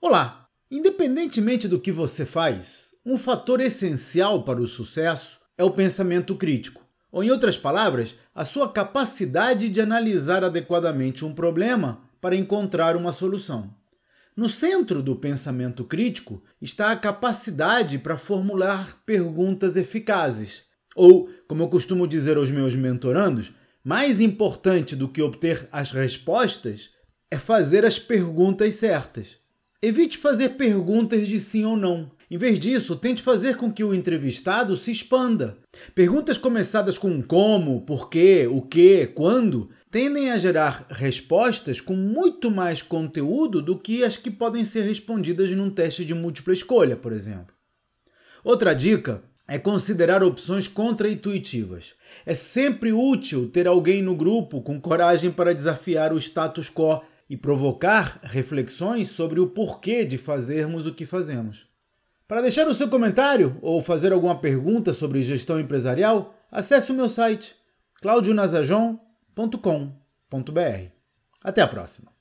Olá! Independentemente do que você faz, um fator essencial para o sucesso é o pensamento crítico, ou, em outras palavras, a sua capacidade de analisar adequadamente um problema para encontrar uma solução. No centro do pensamento crítico está a capacidade para formular perguntas eficazes, ou, como eu costumo dizer aos meus mentorandos, mais importante do que obter as respostas é fazer as perguntas certas. Evite fazer perguntas de sim ou não. Em vez disso, tente fazer com que o entrevistado se expanda. Perguntas começadas com como, porquê, o que, quando, tendem a gerar respostas com muito mais conteúdo do que as que podem ser respondidas num teste de múltipla escolha, por exemplo. Outra dica é considerar opções contra-intuitivas. É sempre útil ter alguém no grupo com coragem para desafiar o status quo e provocar reflexões sobre o porquê de fazermos o que fazemos. Para deixar o seu comentário ou fazer alguma pergunta sobre gestão empresarial, acesse o meu site claudionazajon.com.br. Até a próxima!